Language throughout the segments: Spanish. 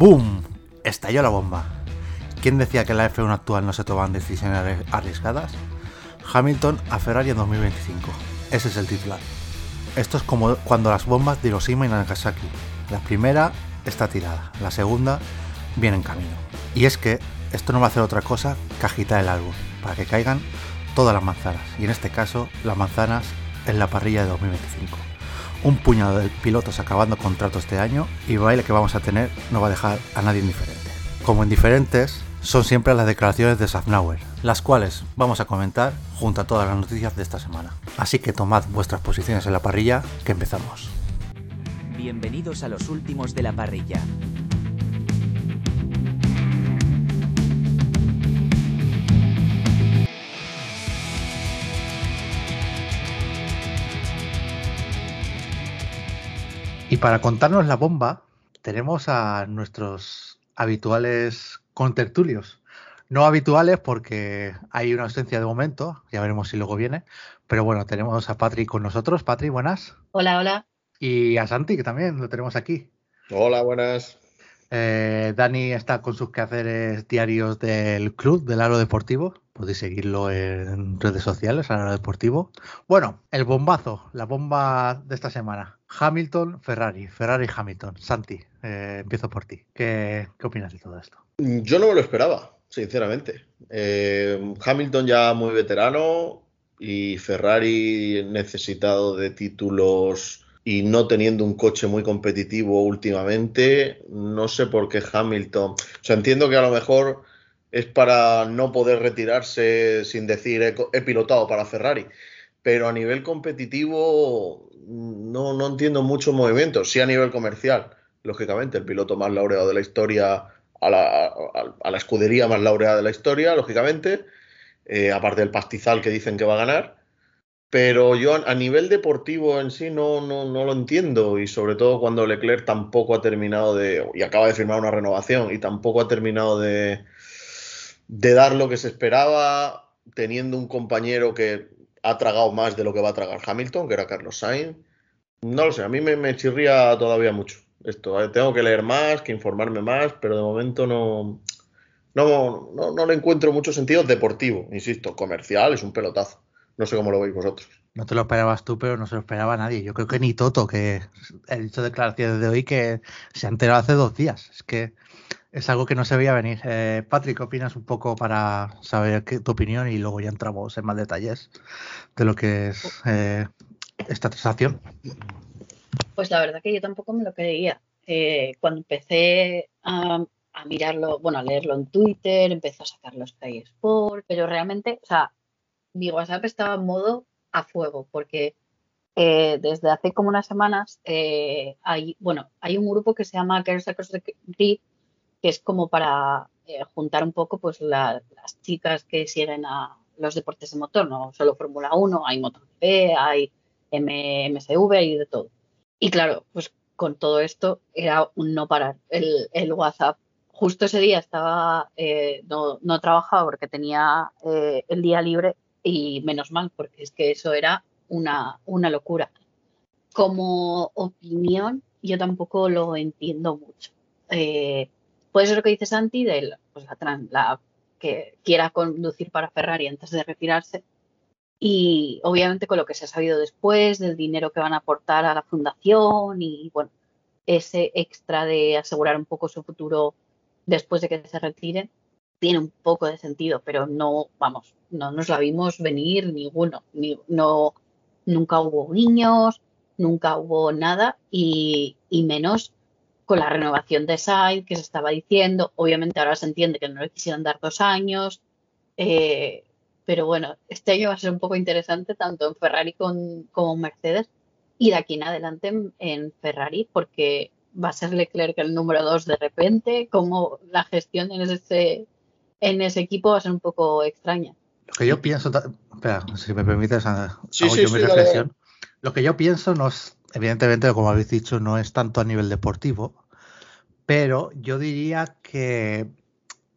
¡Boom! Estalló la bomba. ¿Quién decía que la F1 actual no se toman decisiones arriesgadas? Hamilton a Ferrari en 2025. Ese es el titular. Esto es como cuando las bombas de Hiroshima y Nagasaki. La primera está tirada, la segunda viene en camino. Y es que esto no va a hacer otra cosa que agitar el árbol, para que caigan todas las manzanas, y en este caso las manzanas en la parrilla de 2025. Un puñado de pilotos acabando contratos este año y baile que vamos a tener no va a dejar a nadie indiferente. Como indiferentes son siempre las declaraciones de Safnauer, las cuales vamos a comentar junto a todas las noticias de esta semana. Así que tomad vuestras posiciones en la parrilla, que empezamos. Bienvenidos a los últimos de la parrilla. Para contarnos la bomba, tenemos a nuestros habituales contertulios. No habituales porque hay una ausencia de momento, ya veremos si luego viene. Pero bueno, tenemos a Patri con nosotros. Patri, buenas. Hola, hola. Y a Santi, que también lo tenemos aquí. Hola, buenas. Eh, Dani está con sus quehaceres diarios del club, del Aro Deportivo. Podéis seguirlo en redes sociales, Aro Deportivo. Bueno, el bombazo, la bomba de esta semana. Hamilton, Ferrari, Ferrari, Hamilton. Santi, eh, empiezo por ti. ¿Qué, opinas de todo esto? Yo no me lo esperaba, sinceramente. Eh, Hamilton ya muy veterano y Ferrari necesitado de títulos y no teniendo un coche muy competitivo últimamente, no sé por qué Hamilton. O sea, entiendo que a lo mejor es para no poder retirarse sin decir he, pilotado para Ferrari, pero a nivel competitivo no, no entiendo muchos movimientos. Sí a nivel comercial, lógicamente, el piloto más laureado de la historia, a la, a, escudería más laureada de la historia, lógicamente, eh, aparte del pastizal que dicen que va a ganar pero yo a nivel deportivo en sí no, no, no, lo entiendo y sobre todo cuando Leclerc tampoco ha terminado de, y acaba de firmar una renovación y tampoco ha terminado de, de dar lo que se esperaba, teniendo un compañero que ha tragado más de lo que va a tragar Hamilton, que era Carlos Sainz. No lo sé, a mí me, chirría todavía mucho esto. Tengo que leer más, que informarme más, pero de momento no, no, no, no le encuentro mucho sentido deportivo, insisto, comercial es un pelotazo no sé cómo lo veis vosotros. No te lo esperabas tú, pero no se lo esperaba nadie. Yo creo que ni Toto, que he dicho declaraciones de hoy que se ha enterado hace dos días. Es que es algo que no se veía venir. Eh, Patrick, ¿qué opinas un poco para saber tu opinión y luego ya entramos en más detalles de lo que es eh, esta transacción? Pues la verdad que yo tampoco me lo creía. Eh, cuando empecé a, mirarlo, bueno, a leerlo en Twitter, empecé a sacar los Sport, pero realmente, o sea, mi WhatsApp estaba en modo a fuego, porque eh, desde hace como unas semanas hay, bueno, hay un grupo que se llama Girls Across the Grid, que es como para eh, juntar un poco pues las chicas que siguen a los deportes de motor, no solo Fórmula 1, hay MotoGP, hay MSV, hay de todo. Y claro, pues con todo esto era un no parar el, el WhatsApp. Justo ese día estaba, no, no, trabajaba porque tenía el día libre y menos mal, porque es que eso era una, una locura. Como opinión, yo tampoco lo entiendo mucho. Eh, puede ser lo que dice Santi, de pues que quiera conducir para Ferrari antes de retirarse. Y obviamente con lo que se ha sabido después, del dinero que van a aportar a la fundación y bueno, ese extra de asegurar un poco su futuro después de que se retiren, tiene un poco de sentido, pero no, vamos, no nos la vimos venir ninguno. Ni, no, nunca hubo niños, nunca hubo nada y, menos con la renovación de Side que se estaba diciendo. Obviamente ahora se entiende que no le quisieron dar dos años, eh, pero bueno, este año va a ser un poco interesante tanto en Ferrari con, como Mercedes y de aquí en adelante en, en, Ferrari porque va a ser Leclerc el número dos de repente, como la gestión en ese en ese equipo va a ser un poco extraña. Lo que yo pienso, espera, si me permites, sí, sí, mi reflexión. Lo que yo pienso no es, evidentemente, como habéis dicho, no es tanto a nivel deportivo, pero yo diría que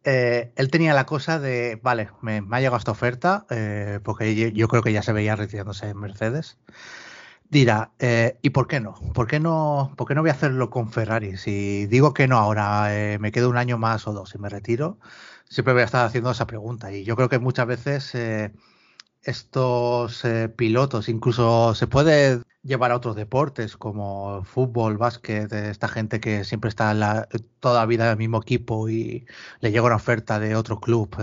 eh, él tenía la cosa de, vale, me, ha llegado esta oferta, eh, porque yo, creo que ya se veía retirándose en Mercedes. dirá, eh, ¿y por qué no? ¿Por qué no, por qué no voy a hacerlo con Ferrari? Si digo que no ahora, me quedo un año más o dos y me retiro, siempre voy a estar haciendo esa pregunta. Y yo creo que muchas veces estos pilotos, incluso se puede llevar a otros deportes como fútbol, básquet, esta gente que siempre está en toda la vida en el mismo equipo y le llega una oferta de otro club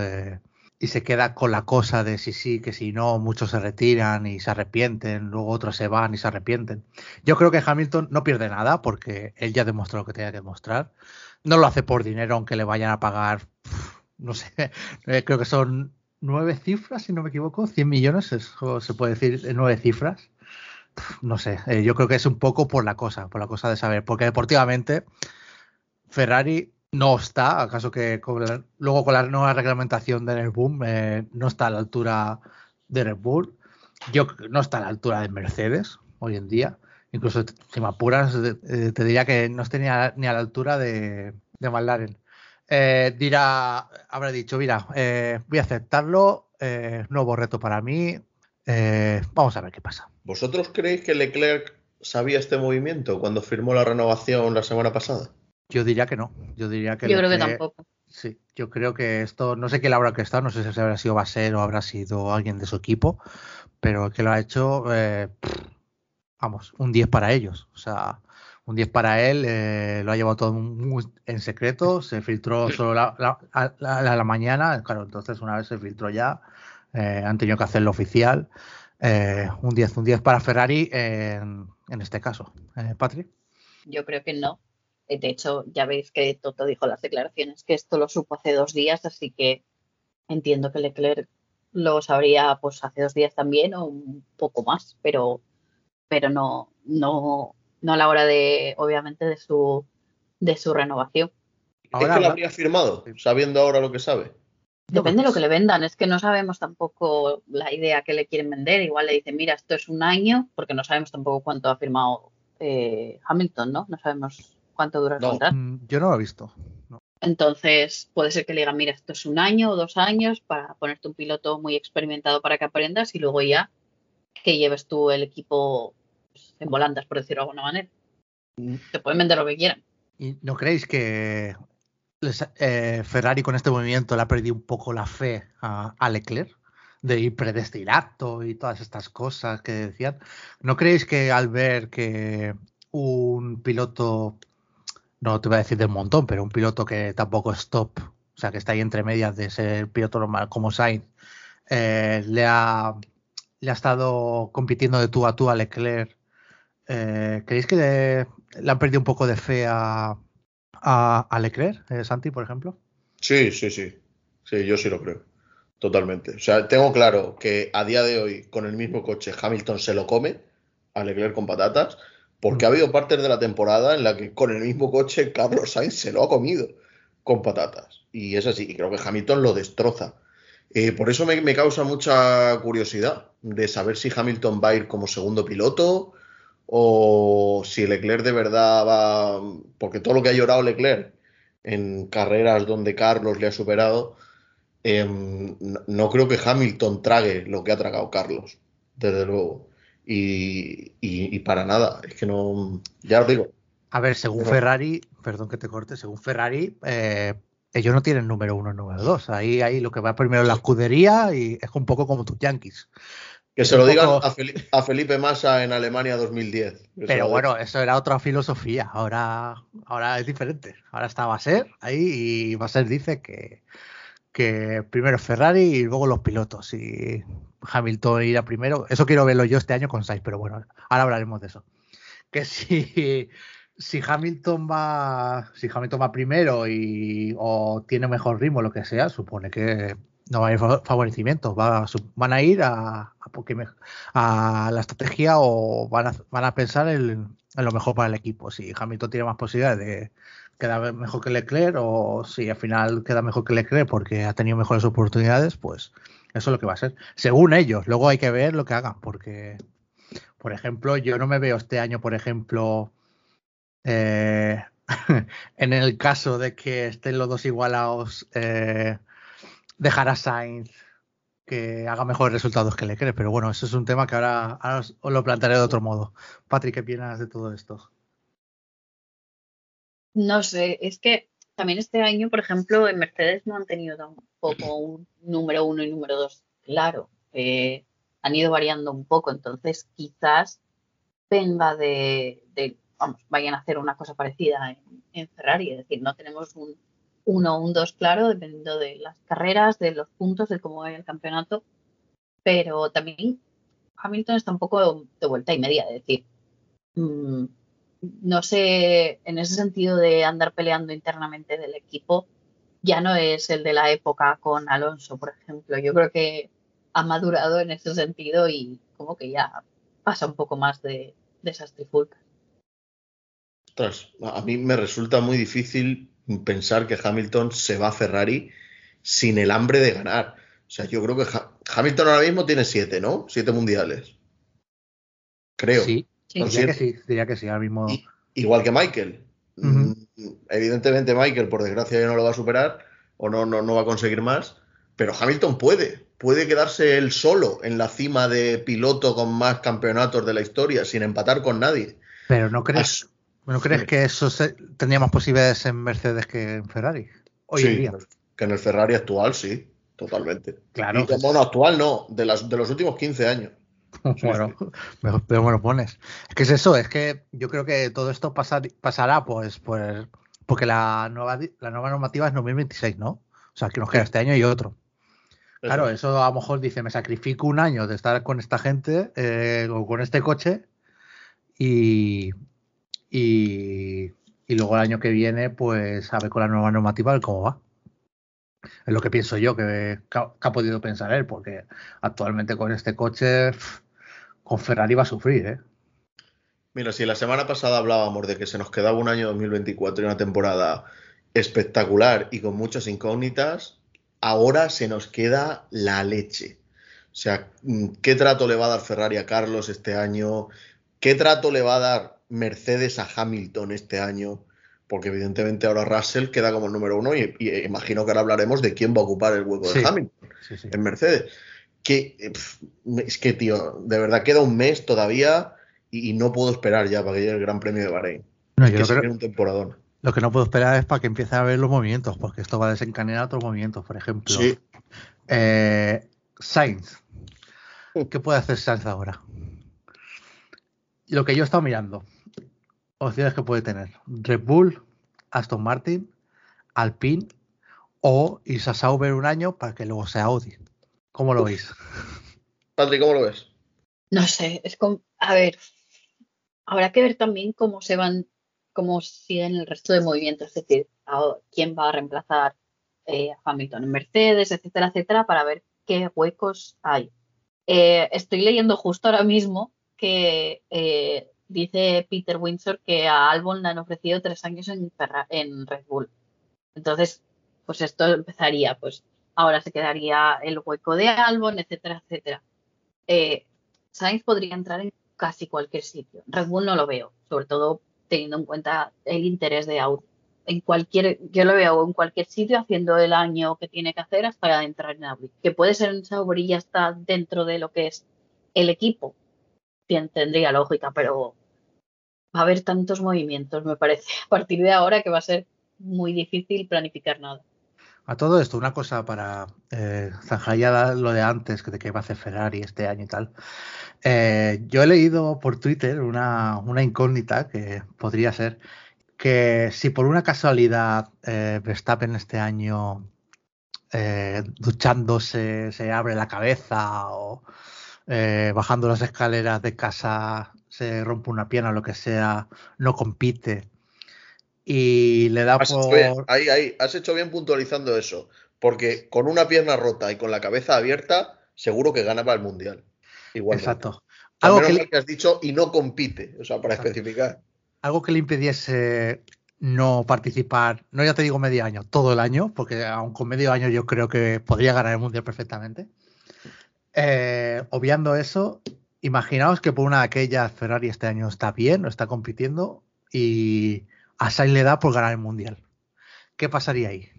y se queda con la cosa de si sí, que si no, muchos se retiran y se arrepienten, luego otros se van y se arrepienten. Yo creo que Hamilton no pierde nada porque él ya demostró lo que tenía que demostrar. No lo hace por dinero, aunque le vayan a pagar, no sé, eh, creo que son nueve cifras, si no me equivoco, 100 millones, se puede decir, nueve cifras. No sé, eh, yo creo que es un poco por la cosa, por la cosa de saber, porque deportivamente Ferrari no está, acaso que luego con la nueva reglamentación de Red Bull eh, no está a la altura de Red Bull, yo no está a la altura de Mercedes hoy en día, incluso si me apuras eh, te diría que no está ni a, la altura de, de McLaren. Dirá, habrá dicho, mira, voy a aceptarlo, nuevo reto para mí, vamos a ver qué pasa. ¿Vosotros creéis que Leclerc sabía este movimiento cuando firmó la renovación la semana pasada? Yo diría que no. Yo diría que. Yo creo que, tampoco. Sí, yo creo que esto, no sé qué le habrá que estar, no sé si habrá sido Baser o habrá sido alguien de su equipo, pero el que lo ha hecho, eh, vamos, un 10 para ellos. O sea, un 10 para él, eh, lo ha llevado todo muy en secreto, se filtró solo la, la, la, mañana, claro, entonces una vez se filtró ya, eh, han tenido que hacerlo oficial. Un 10, un 10 para Ferrari en, en este caso. Patrick. Yo creo que no, eh, de hecho, ya veis que Toto dijo las declaraciones que esto lo supo hace dos días, así que entiendo que Leclerc lo sabría pues hace dos días también o un poco más, pero, pero no, no, no a la hora de, obviamente, de su, de su renovación. ¿Es que lo habría firmado, sabiendo ahora lo que sabe? Depende de lo que le vendan, es que no sabemos tampoco la idea que le quieren vender. Igual le dicen, mira, esto es un año, porque no sabemos tampoco cuánto ha firmado eh, Hamilton, ¿no? No sabemos cuánto dura el contrato. Mm, yo no lo he visto. Entonces, puede ser que le digan, mira, esto es un año o dos años para ponerte un piloto muy experimentado para que aprendas y luego ya que lleves tú el equipo pues, en volandas, por decirlo de alguna manera. Mm. Te pueden vender lo que quieran. ¿Y no creéis que eh, Ferrari con este movimiento le ha perdido un poco la fe a, Leclerc? de ir predestinado y todas estas cosas que decían. ¿No creéis que al ver que un piloto no te voy a decir del montón, pero un piloto que tampoco es top, o sea, que está ahí entre medias de ser piloto normal como Sainz, eh, le, ha, le ha estado compitiendo de tú a tú a Leclerc. Eh, ¿Creéis que le, han perdido un poco de fe a, a, Leclerc, eh, Santi, por ejemplo? Sí, sí, sí. Sí, yo sí lo creo. Totalmente. O sea, tengo claro que a día de hoy, con el mismo coche, Hamilton se lo come a Leclerc con patatas porque ha habido partes de la temporada en la que con el mismo coche Carlos Sainz se lo ha comido con patatas. Y es así, y creo que Hamilton lo destroza. Eh, por eso me, causa mucha curiosidad de saber si Hamilton va a ir como segundo piloto o si Leclerc de verdad va. Porque todo lo que ha llorado Leclerc en carreras donde Carlos le ha superado, em, no creo que Hamilton trague lo que ha tragado Carlos, desde luego. Y, para nada, es que no, ya os digo. A ver, según Ferrari, perdón que te corte, según Ferrari, eh, ellos no tienen número uno, número dos. Ahí, ahí lo que va primero es la escudería y es un poco como tus Yankees. Que se lo digan a, Felipe Massa en Alemania 2010. Pero bueno, eso era otra filosofía. Ahora, ahora es diferente. Ahora está Baser ahí y Baser dice que, que primero Ferrari y luego los pilotos. Y Hamilton irá primero. Eso quiero verlo yo este año con Sainz, pero bueno, ahora hablaremos de eso. Que si, si Hamilton va. Si Hamilton va primero y o tiene mejor ritmo, lo que sea, supone que no va a haber favorecimientos. Va, van a ir a, a, la estrategia o van a, pensar en, en, lo mejor para el equipo. Si Hamilton tiene más posibilidades de quedar mejor que Leclerc o si al final queda mejor que Leclerc porque ha tenido mejores oportunidades, pues eso es lo que va a ser. Según ellos, luego hay que ver lo que hagan, porque, por ejemplo, yo no me veo este año, por ejemplo, eh, en el caso de que estén los dos igualados, eh, dejar a Sainz que haga mejores resultados que Leclerc. Pero bueno, eso es un tema que ahora, ahora os, os lo plantearé de otro modo. Patrick, ¿qué opinas de todo esto? No sé, es que también este año, por ejemplo, en Mercedes no han tenido tampoco un número uno y número dos claro. Eh, han ido variando un poco, entonces quizás venga de, de- vamos, vayan a hacer una cosa parecida en, en Ferrari, es decir, no tenemos un uno o un dos claro, dependiendo de las carreras, de los puntos, de cómo vaya el campeonato, pero también Hamilton está un poco de vuelta y media, es decir, mm, no sé, en ese sentido de andar peleando internamente del equipo, ya no es el de la época con Alonso, por ejemplo. Yo creo que ha madurado en ese sentido y como que ya pasa un poco más de, de esas trifulcas. A mí me resulta muy difícil pensar que Hamilton se va a Ferrari sin el hambre de ganar. O sea, yo creo que Ha- Hamilton ahora mismo tiene siete, ¿no? Siete mundiales. Creo. Sí, diría que sí, diría que sí, ahora mismo. Y- igual que Michael. Mm, Evidentemente Michael, por desgracia, ya no lo va a superar o no, no, no va a conseguir más. Pero Hamilton puede. Puede quedarse él solo en la cima de piloto con más campeonatos de la historia, sin empatar con nadie. Pero ¿no crees, ¿no crees Sí. que eso se- tendría más posibilidades en Mercedes que en Ferrari? Hoy en día. Que en el Ferrari actual, sí, totalmente. Claro. Y que, bueno, actual no, de, las, de los últimos 15 años. Bueno, mejor, pero me lo pones. Es que es eso, es que yo creo que todo esto pasar- pasará pues, pues porque la nueva, di- la nueva normativa es 2026, ¿no? O sea, que nos queda este año y otro. Claro, eso a lo mejor dice, me sacrifico un año de estar con esta gente eh, o con este coche y, y, luego el año que viene, pues a ver con la nueva normativa cómo va. Es lo que pienso yo, que, ha, que ha podido pensar él, porque actualmente con este coche, con Ferrari va a sufrir, ¿eh? Mira, si la semana pasada hablábamos de que se nos quedaba un año 2024 y una temporada espectacular y con muchas incógnitas, ahora se nos queda la leche. O sea, ¿qué trato le va a dar Ferrari a Carlos este año? ¿Qué trato le va a dar Mercedes a Hamilton este año? Porque evidentemente ahora Russell queda como el número uno y, y imagino que ahora hablaremos de quién va a ocupar el hueco Sí. de Hamilton Sí, sí. en Mercedes. Que, eh, es que, tío, de verdad queda un mes todavía y, y no puedo esperar ya para que llegue el Gran Premio de Bahrein. No, Es yo que creo- viene un temporadón. lo que no puedo esperar es para que empiecen a ver los movimientos, porque esto va a desencadenar otros movimientos. Por ejemplo, Sí. eh, Sainz. ¿Qué puede hacer Sainz ahora? Lo que yo he estado mirando, opciones que puede tener: Red Bull, Aston Martin, Alpine o irse a Sauber un año para que luego sea Audi. ¿Cómo lo veis? Patrick, ¿cómo lo ves? No sé, es como, a ver, habrá que ver también cómo se van, cómo siguen el resto de movimientos, es decir, a- quién va a reemplazar eh, a Hamilton en Mercedes, etcétera, etcétera, para ver qué huecos hay. Eh, estoy leyendo justo ahora mismo que eh, dice Peter Windsor que a Albon le han ofrecido tres años en, Red Bull. Entonces, pues esto empezaría, pues ahora se quedaría el hueco de Albon, etcétera, etcétera. Eh, Sainz podría entrar en casi cualquier sitio. Red Bull no lo veo, sobre todo teniendo en cuenta el interés de Audi. En cualquier, yo lo veo en cualquier sitio haciendo el año que tiene que hacer hasta entrar en Audi. Que puede ser en Sauber y ya está dentro de lo que es el equipo. Tendría lógica, pero va a haber tantos movimientos, me parece, a partir de ahora que va a ser muy difícil planificar nada. A todo esto, una cosa para eh, zanjar ya lo de antes, que de qué va a hacer Ferrari este año y tal. Eh, yo he leído por Twitter una, una incógnita que podría ser que si por una casualidad eh, Verstappen este año eh, duchándose se abre la cabeza o eh, bajando las escaleras de casa se rompe una pierna o lo que sea, no compite y le da Has hecho bien, por... ahí, ahí, has hecho bien puntualizando eso. Porque con una pierna rota y con la cabeza abierta, seguro que gana para el Mundial. Igual. Exacto. Al Algo menos que, le, que has dicho y no compite. O sea, para Exacto. especificar. algo que le impidiese no participar, no ya te digo medio año, todo el año, porque aun con medio año yo creo que podría ganar el Mundial perfectamente. Eh, obviando eso, imaginaos que por una de aquellas Ferrari este año está bien, no está compitiendo y a Sainz le da por ganar el Mundial. ¿Qué pasaría ahí?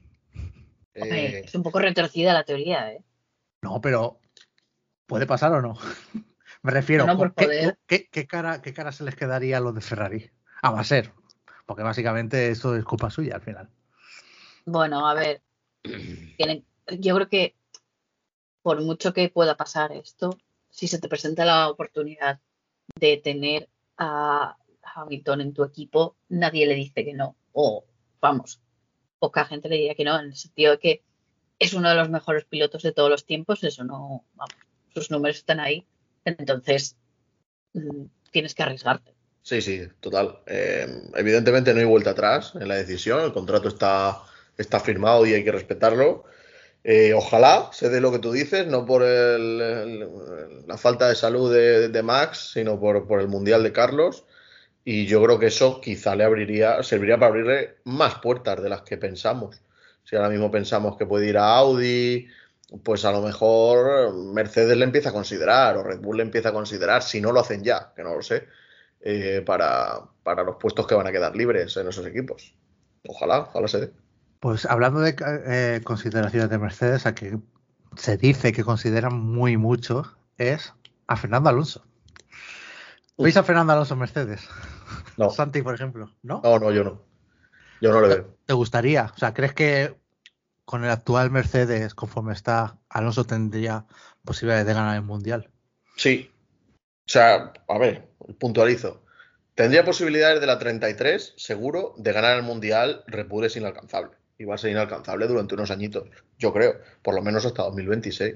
Hombre, Eh, es un poco retorcida la teoría, ¿eh? No, pero ¿puede pasar o no? Me refiero, No, por ¿qué, poder. qué- qué cara, ¿qué cara se les quedaría a los de Ferrari? A Baser, porque básicamente eso es culpa suya al final. Bueno, a ver, tienen- yo creo que por mucho que pueda pasar esto, si se te presenta la oportunidad de tener a Hamilton en tu equipo, nadie le dice que no. O, vamos, poca gente le diría que no, en el sentido de que es uno de los mejores pilotos de todos los tiempos, eso no, vamos, sus números están ahí. Entonces, mm, tienes que arriesgarte. Sí, sí, total. Eh, evidentemente no hay vuelta atrás en la decisión, el contrato está, está firmado y hay que respetarlo. Eh, ojalá se dé lo que tú dices, no por el- la falta de salud de, Max, sino por, por el Mundial de Carlos. Y yo creo que eso quizá le abriría, serviría para abrirle más puertas de las que pensamos. Si ahora mismo pensamos que puede ir a Audi, pues a lo mejor Mercedes le empieza a considerar o Red Bull le empieza a considerar, si no lo hacen ya, que no lo sé, eh, para, para los puestos que van a quedar libres en esos equipos. Ojalá, ojalá se dé. Pues hablando de eh, consideraciones de Mercedes, a que se dice que consideran muy mucho es a Fernando Alonso. ¿Veis a Fernando Alonso en Mercedes? No, Santi, por ejemplo, ¿no? no, no, yo no. Yo no le veo. ¿Te gustaría? O sea, ¿crees que con el actual Mercedes, conforme está, Alonso tendría posibilidades de ganar el Mundial? Sí. O sea, a ver, puntualizo. Tendría posibilidades de la 33, seguro, de ganar el Mundial. Red Bull es inalcanzable. Y va a ser inalcanzable durante unos añitos, yo creo, por lo menos hasta 2026.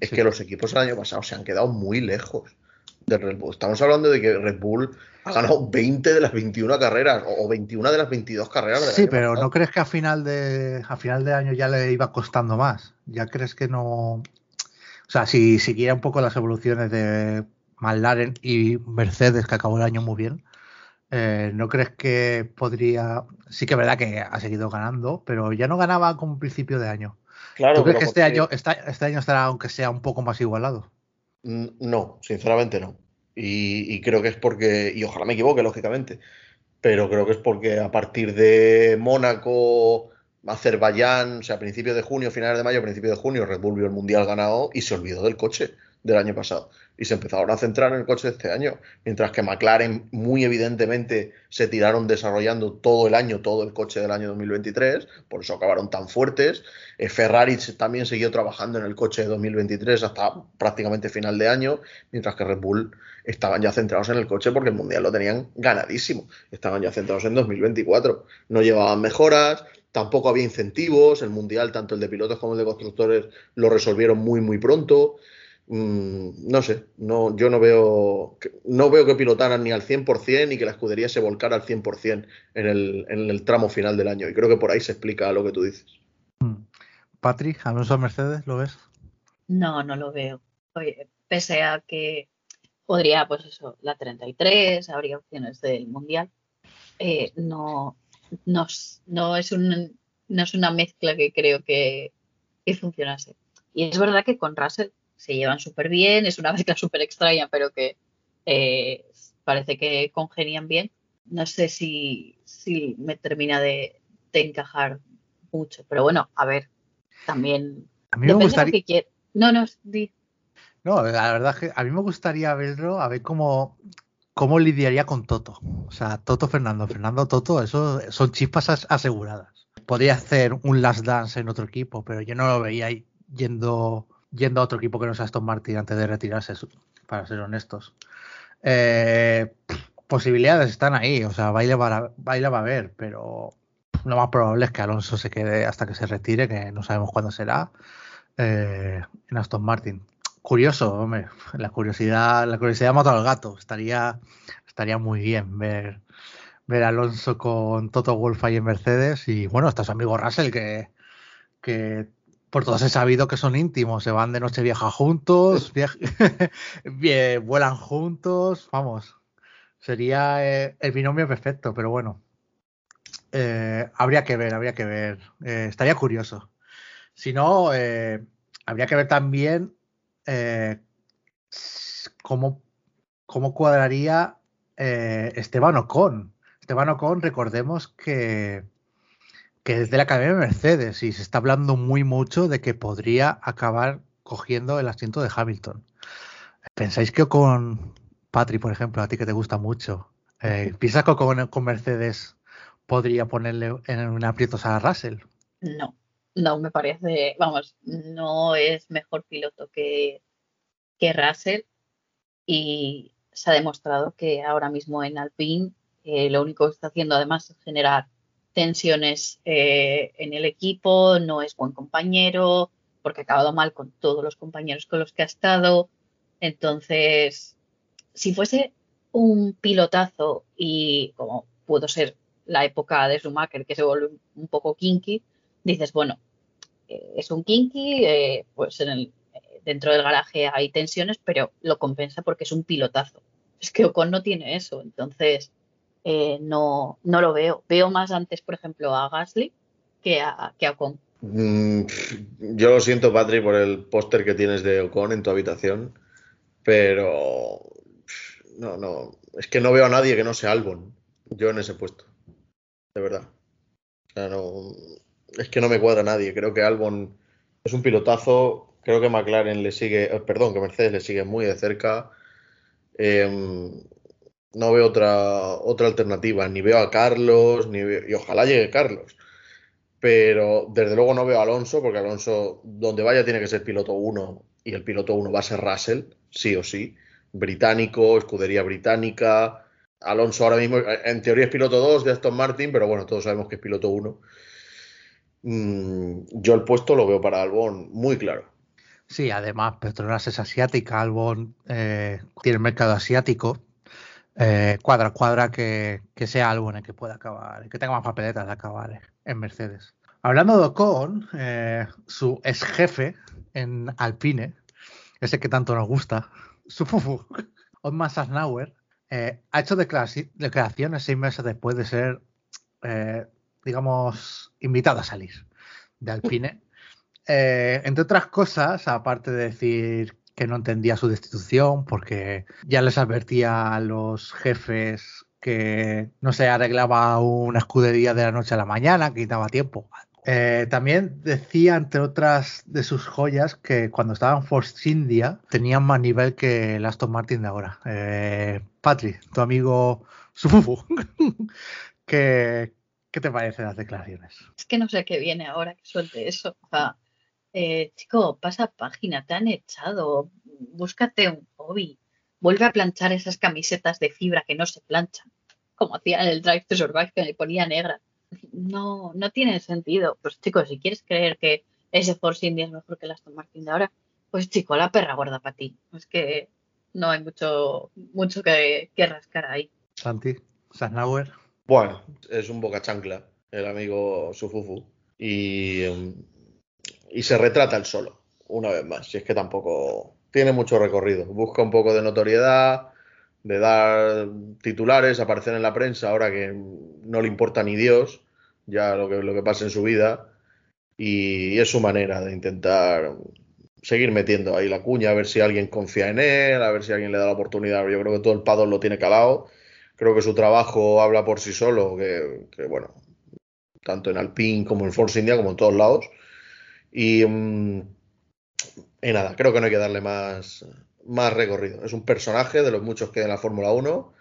Es Sí. que los equipos el año pasado se han quedado muy lejos de Red Bull. Estamos hablando de que Red Bull ha ganado 20 de las 21 carreras o 21 de las 22 carreras del Sí, año pero pasado. ¿no crees que a final de a final de año ya le iba costando más? ¿Ya crees que no? O sea, si siguiera un poco las evoluciones de McLaren y Mercedes, que acabó el año muy bien, eh, ¿no crees que podría? Sí que es verdad que ha seguido ganando, pero ya no ganaba como principio de año. Claro, ¿Tú crees que este porque- año, esta- este año estará, aunque sea un poco más igualado? No, sinceramente no. Y, y creo que es porque, y ojalá me equivoque, lógicamente, pero creo que es porque a partir de Mónaco, Azerbaiyán, o sea, a principios de junio, finales de mayo, principios de junio, Red Bull vio el Mundial ganado y se olvidó del coche del año pasado. Y se empezaron a centrar en el coche de este año. Mientras que McLaren, muy evidentemente, se tiraron desarrollando todo el año, todo el coche del año 2023, por eso acabaron tan fuertes. Eh, Ferrari también siguió trabajando en el coche de 2023 hasta prácticamente final de año, mientras que Red Bull estaban ya centrados en el coche porque el Mundial lo tenían ganadísimo. Estaban ya centrados en 2024. No llevaban mejoras, tampoco había incentivos. El Mundial, tanto el de pilotos como el de constructores, lo resolvieron muy, muy pronto. Mm, no sé, no, yo no veo, que- no veo que pilotaran ni al 100% ni que la escudería se volcara al 100% en el, en el tramo final del año. Y creo que por ahí se explica lo que tú dices. Patrick, Alonso Mercedes, ¿lo ves? No, no lo veo. Oye, pese a que podría, pues eso, la 33, habría opciones del Mundial, eh, no, no, es- no, es un, no es una mezcla que creo que, que funcionase. Y es verdad que con Russell se llevan súper bien, es una mezcla súper extraña, pero que eh, parece que congenian bien. No sé si, si me termina de, de encajar mucho, pero bueno, a ver, también A mí me gustaría. que. No, no, di. No, la verdad es que a mí me gustaría verlo, a ver cómo, cómo lidiaría con Toto. O sea, Toto Fernando, Fernando Toto, eso son chispas as- aseguradas. Podría hacer un last dance en otro equipo, pero yo no lo veía yendo, yendo a otro equipo que no sea Aston Martin antes de retirarse, para ser honestos. Eh, posibilidades están ahí, o sea, baile va, va a haber, pero lo más probable es que Alonso se quede hasta que se retire, que no sabemos cuándo será, eh, en Aston Martin curioso, hombre. La curiosidad, la curiosidad mata al gato. Estaría, estaría muy bien ver, ver Alonso con Toto Wolff ahí en Mercedes. Y bueno, está su amigo Russell, que por todos he sabido que son íntimos. Se van de noche vieja juntos, viaj- vuelan juntos. Vamos, sería eh, el binomio perfecto, pero bueno. Eh, habría que ver, habría que ver. Eh, estaría curioso. Si no, habría que ver también cómo, cómo cuadraría Esteban Ocon. Esteban Ocon, recordemos que, que es de la Academia de Mercedes y se está hablando muy mucho de que podría acabar cogiendo el asiento de Hamilton. ¿Pensáis que con Patri, por ejemplo, a ti que te gusta mucho, eh, ¿piensas que con, con Mercedes podría ponerle en un aprieto a Russell? No, no me parece, vamos, no es mejor piloto que, que Russell y se ha demostrado que ahora mismo en Alpine eh, lo único que está haciendo además es generar tensiones eh, en el equipo, no es buen compañero, porque ha acabado mal con todos los compañeros con los que ha estado. Entonces, si fuese un pilotazo y como pudo ser la época de Schumacher, que se vuelve un poco kinky, dices, bueno, eh, es un kinky, pues en el, dentro del garaje hay tensiones, pero lo compensa porque es un pilotazo. Es que Ocon no tiene eso, entonces eh, no, no lo veo. Veo más antes, por ejemplo, a Gasly que a, que a Ocon. Mm, yo lo siento, Patrick, por el póster que tienes de Ocon en tu habitación, pero no, no, es que no veo a nadie que no sea Albon, yo en ese puesto, de verdad. O sea, no, es que no me cuadra nadie. Creo que Albon es un pilotazo Creo que McLaren le sigue, eh, perdón, que Mercedes le sigue muy de cerca. Em, no veo otra, otra alternativa, ni veo a Carlos, ni y ojalá llegue Carlos. Pero desde luego no veo a Alonso, porque Alonso, donde vaya, tiene que ser piloto 1, y el piloto 1 va a ser Russell, sí o sí. Británico, escudería británica. Alonso ahora mismo, en teoría es piloto 2 de Aston Martin, pero bueno, todos sabemos que es piloto 1. Mm, yo el puesto lo veo para Albon muy claro. Sí, además Petronas es asiática, Albon eh, tiene mercado asiático. Eh, cuadra, cuadra que, sea Albon el que pueda acabar, que tenga más papeletas de acabar en Mercedes. Hablando de Ocon, eh, su ex jefe en Alpine, ese que tanto nos gusta, su fufu, Otmar Sasnauer, ha hecho declaraciones seis meses después de ser, digamos, invitado a salir de Alpine. Eh, entre otras cosas, aparte de decir que no entendía su destitución, porque ya les advertía a los jefes que no se arreglaba una escudería de la noche a la mañana, que quitaba tiempo. Eh, también decía, entre otras de sus joyas, que cuando estaba en Force India tenían más nivel que el Aston Martin de ahora. Eh, Patri, tu amigo Sufufu, ¿qué, ¿qué te parecen las declaraciones? Es que no sé qué viene ahora que suelte eso. O sea, eh, chico, pasa página, te han echado, búscate un hobby, vuelve a planchar esas camisetas de fibra que no se planchan, como hacía en el Drive to Survive que me ponía negra. No, no tiene sentido. Pues chicos, si quieres creer que ese Force India es mejor que el Aston Martin de ahora, pues chico, la perra guarda para ti. Es que no hay mucho, mucho que, rascar ahí. Santi, Sasnauer. Bueno, es un boca chancla, el amigo Sufufu. Y em, y se retrata el solo, una vez más. Si es que tampoco tiene mucho recorrido. Busca un poco de notoriedad, de dar titulares, aparecer en la prensa ahora que no le importa ni Dios, ya lo que, lo que pasa en su vida. Y es su manera de intentar seguir metiendo ahí la cuña, a ver si alguien confía en él, a ver si alguien le da la oportunidad. Yo creo que todo el padón lo tiene calado. Creo que su trabajo habla por sí solo, que, que bueno, tanto en Alpine como en Force India, como en todos lados. Mm, y, nada, creo que no hay que darle más, más recorrido. Es un personaje de los muchos que hay en la Fórmula 1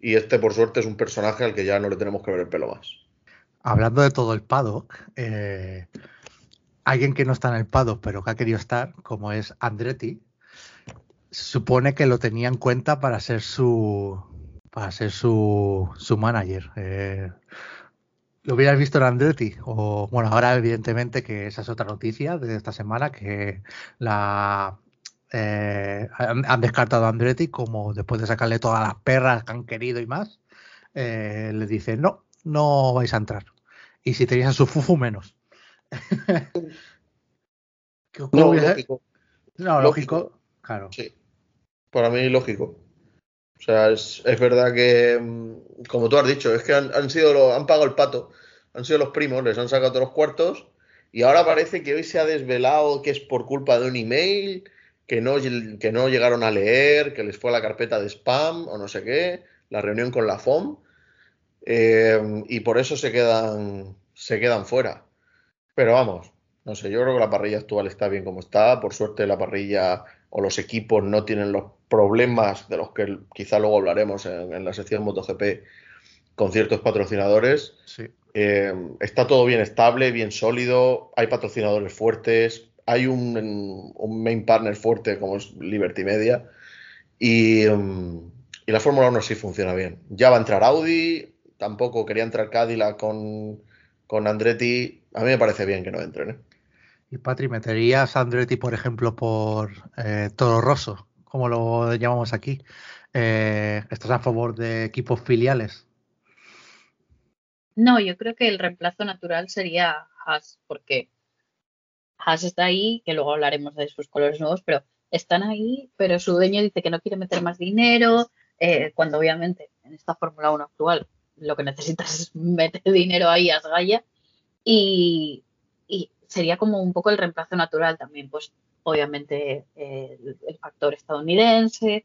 y este por suerte es un personaje al que ya no le tenemos que ver el pelo más. Hablando de todo el paddock, eh, alguien que no está en el paddock pero que ha querido estar, como es Andretti, supone que lo tenía en cuenta para ser su para ser su, su manager. Eh, ¿Lo hubieras visto en Andretti? O bueno, ahora evidentemente que esa es otra noticia de esta semana, que la eh, han, descartado a Andretti como después de sacarle todas las perras que han querido y más, eh, le dicen no, no vais a entrar. Y si tenéis a su fufu menos. no, lógico. No, lógico, claro. Sí. Para mí lógico. O sea, es, verdad que, mm, como tú has dicho, es que han, sido han pagado el pato, han sido los primos, les han sacado todos los cuartos y ahora parece que hoy se ha desvelado que es por culpa de un email que no, que no llegaron a leer, que les fue a la carpeta de spam o no sé qué, la reunión con la FOM eh, y por eso se quedan, se quedan fuera. Pero vamos, No sé, yo creo que la parrilla actual está bien como está. Por suerte la parrilla o los equipos no tienen los problemas de los que quizá luego hablaremos en, la sección MotoGP con ciertos patrocinadores. Sí. Eh, está todo bien estable, bien sólido, hay patrocinadores fuertes, hay un, main partner fuerte como es Liberty Media y, mm, y la Fórmula 1 sí funciona bien. Ya va a entrar Audi, tampoco quería entrar Cadillac con, con Andretti. A mí me parece bien que no entren. ¿eh? Y Patri, ¿meterías a Andretti, por ejemplo, por eh, Toro Rosso, como lo llamamos aquí? Eh, ¿Estás a favor de equipos filiales? No, yo creo que el reemplazo natural sería Haas, porque Haas está ahí, que luego hablaremos de sus colores nuevos, pero están ahí, pero su dueño dice que no quiere meter más dinero, eh, cuando obviamente en esta Fórmula 1 actual lo que necesitas es meter dinero ahí a Gaya y, sería como un poco el reemplazo natural también, pues obviamente eh, el, factor estadounidense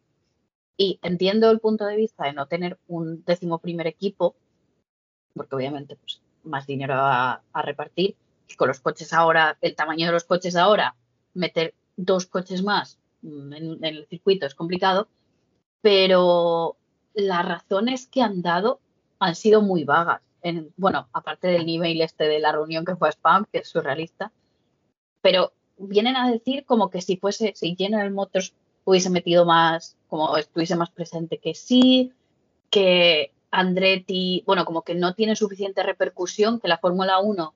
y entiendo el punto de vista de no tener un décimo primer equipo, porque obviamente pues más dinero a, repartir, y con los coches ahora, el tamaño de los coches ahora, meter dos coches más mm, en el circuito es complicado, pero las razones que han dado han sido muy vagas. En, bueno, aparte del nivel este de la reunión que fue Spam, que es surrealista, pero vienen a decir como que si fuese, si General Motors hubiese metido más, como estuviese más presente que sí, que Andretti, bueno, como que no tiene suficiente repercusión, que la Fórmula 1,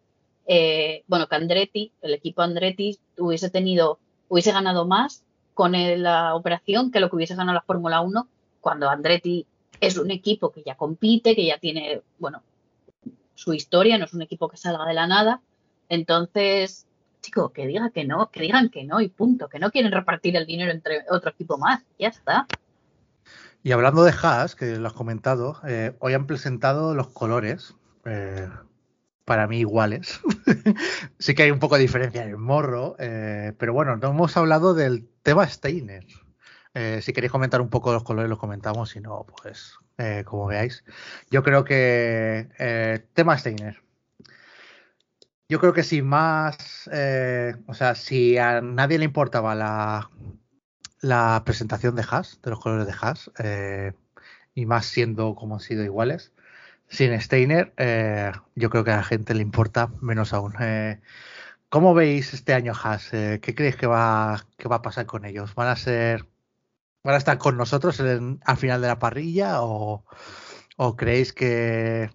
eh, bueno, que Andretti, el equipo Andretti hubiese tenido, hubiese ganado más con la operación que lo que hubiese ganado la Fórmula 1 cuando Andretti es un equipo que ya compite, que ya tiene, bueno, su historia, no es un equipo que salga de la nada. Entonces, chico, que diga que no, que digan que no y punto, que no quieren repartir el dinero entre otro equipo más, ya está. Y hablando de Haas, que lo has comentado, eh, hoy han presentado los colores, eh, para mí iguales. sí que hay un poco de diferencia en el morro, eh, pero bueno, no hemos hablado del tema Steiner. Eh, si queréis comentar un poco los colores, los comentamos. Si no, pues eh, como veáis. Yo creo que eh, tema Steiner. Yo creo que si más, o sea, si a nadie le importaba la, presentación de Haas, de los colores de Haas, y más siendo como han sido iguales, sin Steiner, yo creo que a la gente le importa menos aún. ¿Cómo veis este año Haas? ¿Qué creéis que va a pasar con ellos? ¿Van a ser ¿Van a estar con nosotros al final de la parrilla o, creéis que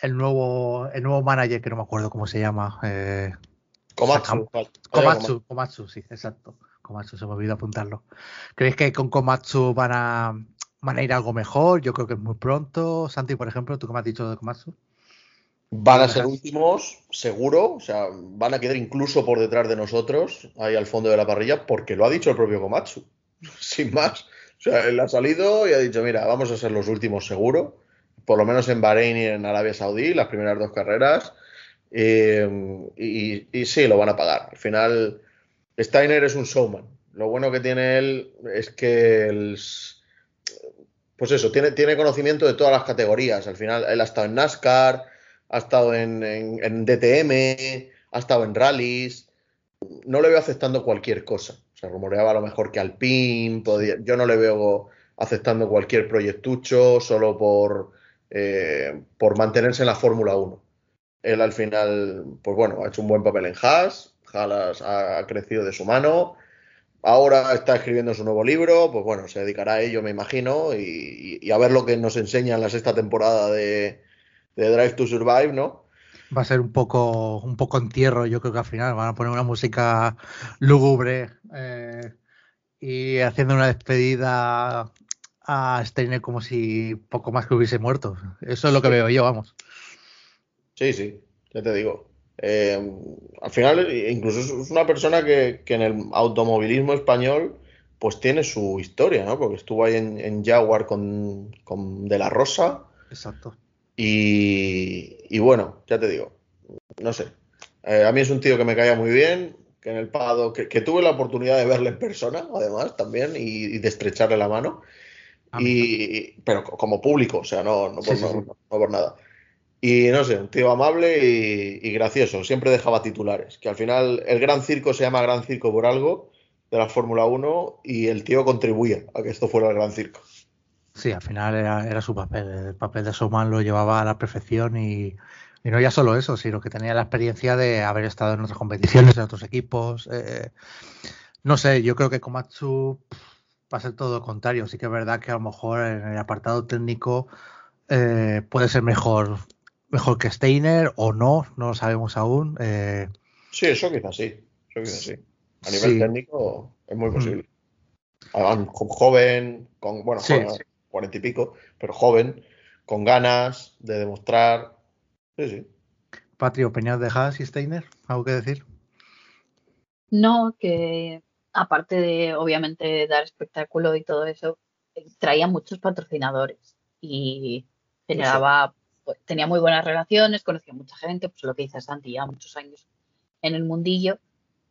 el nuevo, el nuevo manager, que no me acuerdo cómo se llama? Eh, Komatsu. Komatsu, Komatsu, sí, exacto. Komatsu, se me olvidó apuntarlo. ¿Creéis que con Komatsu van a, van a ir algo mejor? Yo creo que es muy pronto. Santi, por ejemplo, ¿tú qué me has dicho de Komatsu? Van a ser últimos, seguro. O sea, van a quedar incluso por detrás de nosotros, ahí al fondo de la parrilla, porque lo ha dicho el propio Komatsu. sin más. O sea, él ha salido y ha dicho, mira, vamos a ser los últimos seguro, por lo menos en Bahrein y en Arabia Saudí, las primeras dos carreras. Eh, y, sí, lo van a pagar. Al final, Steiner es un showman. Lo bueno que tiene él es que pues eso, tiene, tiene conocimiento de todas las categorías. Al final, él ha estado en NASCAR, ha estado en, en DTM, ha estado en rallies. No le veo aceptando cualquier cosa. Se rumoreaba a lo mejor que Alpine, podía, yo no le veo aceptando cualquier proyectucho solo por, eh, por mantenerse en la Fórmula 1. Él al final, pues bueno, ha hecho un buen papel en Haas, Haas ha crecido de su mano, ahora está escribiendo su nuevo libro, pues bueno, se dedicará a ello, me imagino, y, a ver lo que nos enseña en la sexta temporada de, de Drive to Survive, ¿no? Va a ser un poco, un poco entierro. Yo creo que al final van a poner una música lúgubre eh, y haciendo una despedida a Steiner como si poco más que hubiese muerto. Eso es lo que veo yo, vamos. Sí, sí, ya te digo. Eh, al final, incluso es una persona que, en el automovilismo español pues tiene su historia, ¿no? Porque estuvo ahí en, Jaguar con, con De La Rosa. Exacto. Y, bueno, ya te digo, no sé. Eh, a mí es un tío que me caía muy bien, que en el Pado, que, tuve la oportunidad de verle en persona, además, también, y, de estrecharle la mano. Y, pero como público, o sea, no, no, por, nada. Y no sé, un tío amable y, gracioso, siempre dejaba titulares. Que al final el Gran Circo se llama Gran Circo por algo de la Fórmula 1 y el tío contribuía a que esto fuera el Gran Circo. Sí, al final era, su papel. El papel de Showman lo llevaba a la perfección y, no ya solo eso, sino que tenía la experiencia de haber estado en otras competiciones, en otros equipos. Eh, no sé, yo creo que Komatsu va a ser todo lo contrario. Sí que es verdad que a lo mejor en el apartado técnico eh, puede ser mejor mejor que Steiner o no, no lo sabemos aún. Eh. Sí, eso quizás sí. Eso quizás sí. A nivel técnico es muy posible. Mm. Joven, con, bueno, cuarenta y pico, pero joven, con ganas de demostrar. Sí, sí. Patri, ¿opinión de Haas y Steiner? ¿Algo que decir? No, que aparte de obviamente dar espectáculo y todo eso, traía muchos patrocinadores y generaba pues, tenía muy buenas relaciones, conocía mucha gente, pues lo que dice Santi, ya muchos años en el mundillo,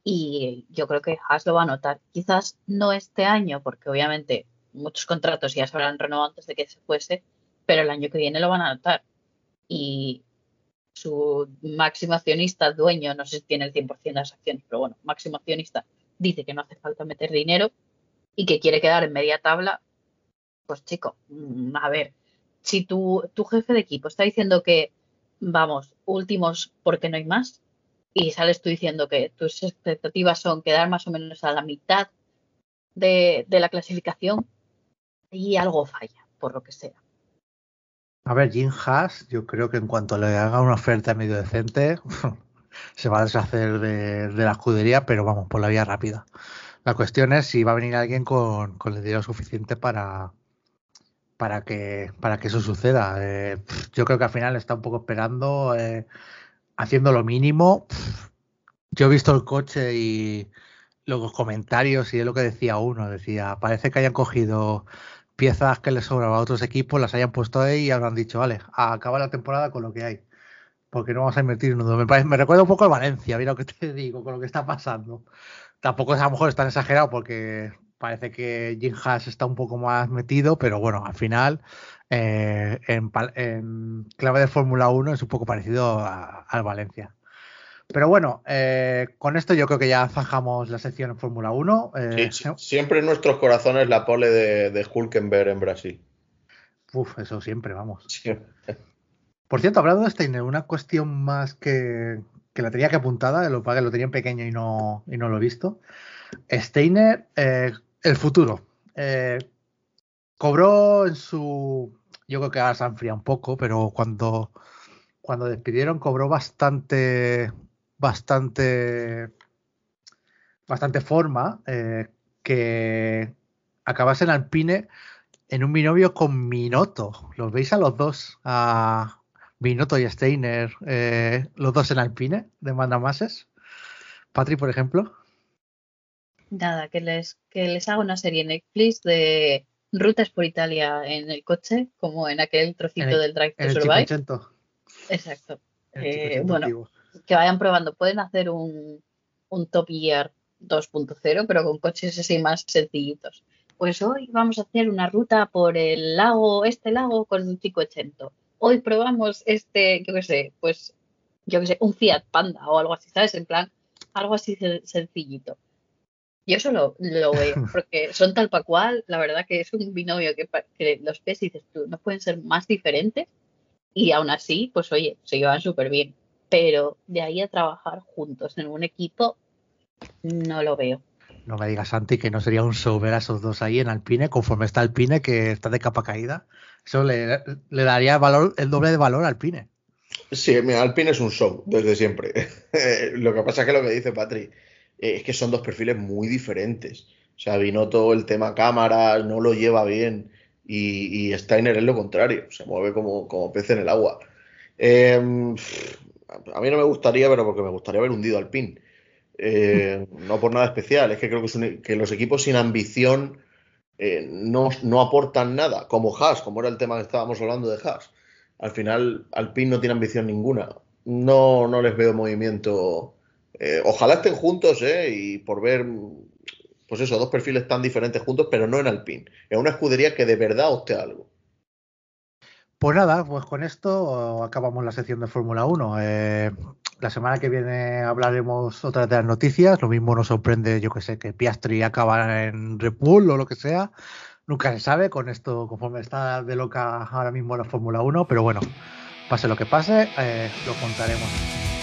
y yo creo que Haas lo va a notar. Quizás no este año, porque obviamente muchos contratos ya se habrán renovado antes de que se fuese, pero el año que viene lo van a notar. Y su máximo accionista, dueño, no sé si tiene el 100% de las acciones, pero bueno, máximo accionista, dice que no hace falta meter dinero y que quiere quedar en media tabla, pues chico, mm, a ver, si tu, tu jefe de equipo está diciendo que vamos últimos porque no hay más y sales tú diciendo que tus expectativas son quedar más o menos a la mitad de, la clasificación y algo falla, por lo que sea. A ver, Jim Haas, yo creo que en cuanto le haga una oferta medio decente, se va a deshacer de, la escudería, pero vamos, por la vía rápida. La cuestión es si va a venir alguien con, con el dinero suficiente para, para que, para que eso suceda. Eh, yo creo que al final está un poco esperando, eh, haciendo lo mínimo. Yo he visto el coche y los comentarios y es lo que decía uno. Decía, parece que hayan cogido piezas que les sobraba a otros equipos, las hayan puesto ahí y habrán dicho, vale, acaba la temporada con lo que hay. Porque no vamos a invertir en. Me, parece, me recuerda un poco a Valencia, mira lo que te digo, con lo que está pasando. Tampoco a lo mejor es tan exagerado porque parece que Jim Haas está un poco más metido, pero bueno, al final eh, en, clave de Fórmula 1 es un poco parecido al Valencia. Pero bueno, eh, con esto yo creo que ya zanjamos la sección en Fórmula 1. Eh, siempre en nuestros corazones la pole de, de, Hulkenberg en Brasil. Uf, eso siempre, vamos. Por cierto, hablando de Steiner, una cuestión más que, que la tenía que apuntada, lo, lo tenía en pequeño y no, y no lo he visto. Steiner, el futuro. Eh, cobró en su. Yo creo que ahora se ha enfriado un poco, pero cuando, cuando despidieron cobró bastante. Bastante. Bastante forma. Eh, que acabase en Alpine en un binomio con Minoto. ¿Los veis a los dos? A Minoto y Steiner, eh, los dos en Alpine de Mandamases. Patri, por ejemplo. Nada, que les, que les haga una serie en Netflix de rutas por Italia en el coche, como en aquel trocito del Drive to Survive. Exacto. Eh, bueno, que vayan probando. Pueden hacer un, un Top Gear 2.0, pero con coches así más sencillitos. Pues hoy vamos a hacer una ruta por el lago, este lago, con un chico 80. Hoy probamos este, yo qué sé, pues, yo qué sé, un Fiat Panda o algo así, ¿sabes? En plan, algo así sencillito. Yo eso lo, veo, porque son tal pa' cual, la verdad que es un binomio que, los ves y dices tú, no pueden ser más diferentes y aún así, pues oye, se llevan súper bien. Pero de ahí a trabajar juntos en un equipo, no lo veo. No me digas, Santi, que no sería un show ver a esos dos ahí en Alpine, conforme está Alpine, que está de capa caída. Eso le, daría valor, el doble de valor a Alpine. Sí, mira, Alpine es un show, desde siempre. lo que pasa es que lo que dice Patri, eh, es que son dos perfiles muy diferentes. O sea, vino todo el tema cámaras, no lo lleva bien. Y, Steiner es lo contrario, se mueve como, como pez en el agua. Em, a mí no me gustaría, pero porque me gustaría haber hundido al PIN. Eh, no por nada especial, es que creo que, los equipos sin ambición eh, no, no, aportan nada, como Haas, como era el tema que estábamos hablando de Haas. Al final, Alpine no tiene ambición ninguna. No, no les veo movimiento eh, ojalá estén juntos, ¿eh? Y por ver, pues eso, dos perfiles tan diferentes juntos, pero no en Alpine. Es una escudería que de verdad opte algo. Pues nada, pues con esto acabamos la sección de Fórmula 1. Eh, la semana que viene hablaremos otra de las noticias. Lo mismo nos sorprende, yo que sé, que Piastri acaba en Red o lo que sea. Nunca se sabe con esto, conforme está de loca ahora mismo la Fórmula 1, pero bueno, pase lo que pase, eh, lo contaremos.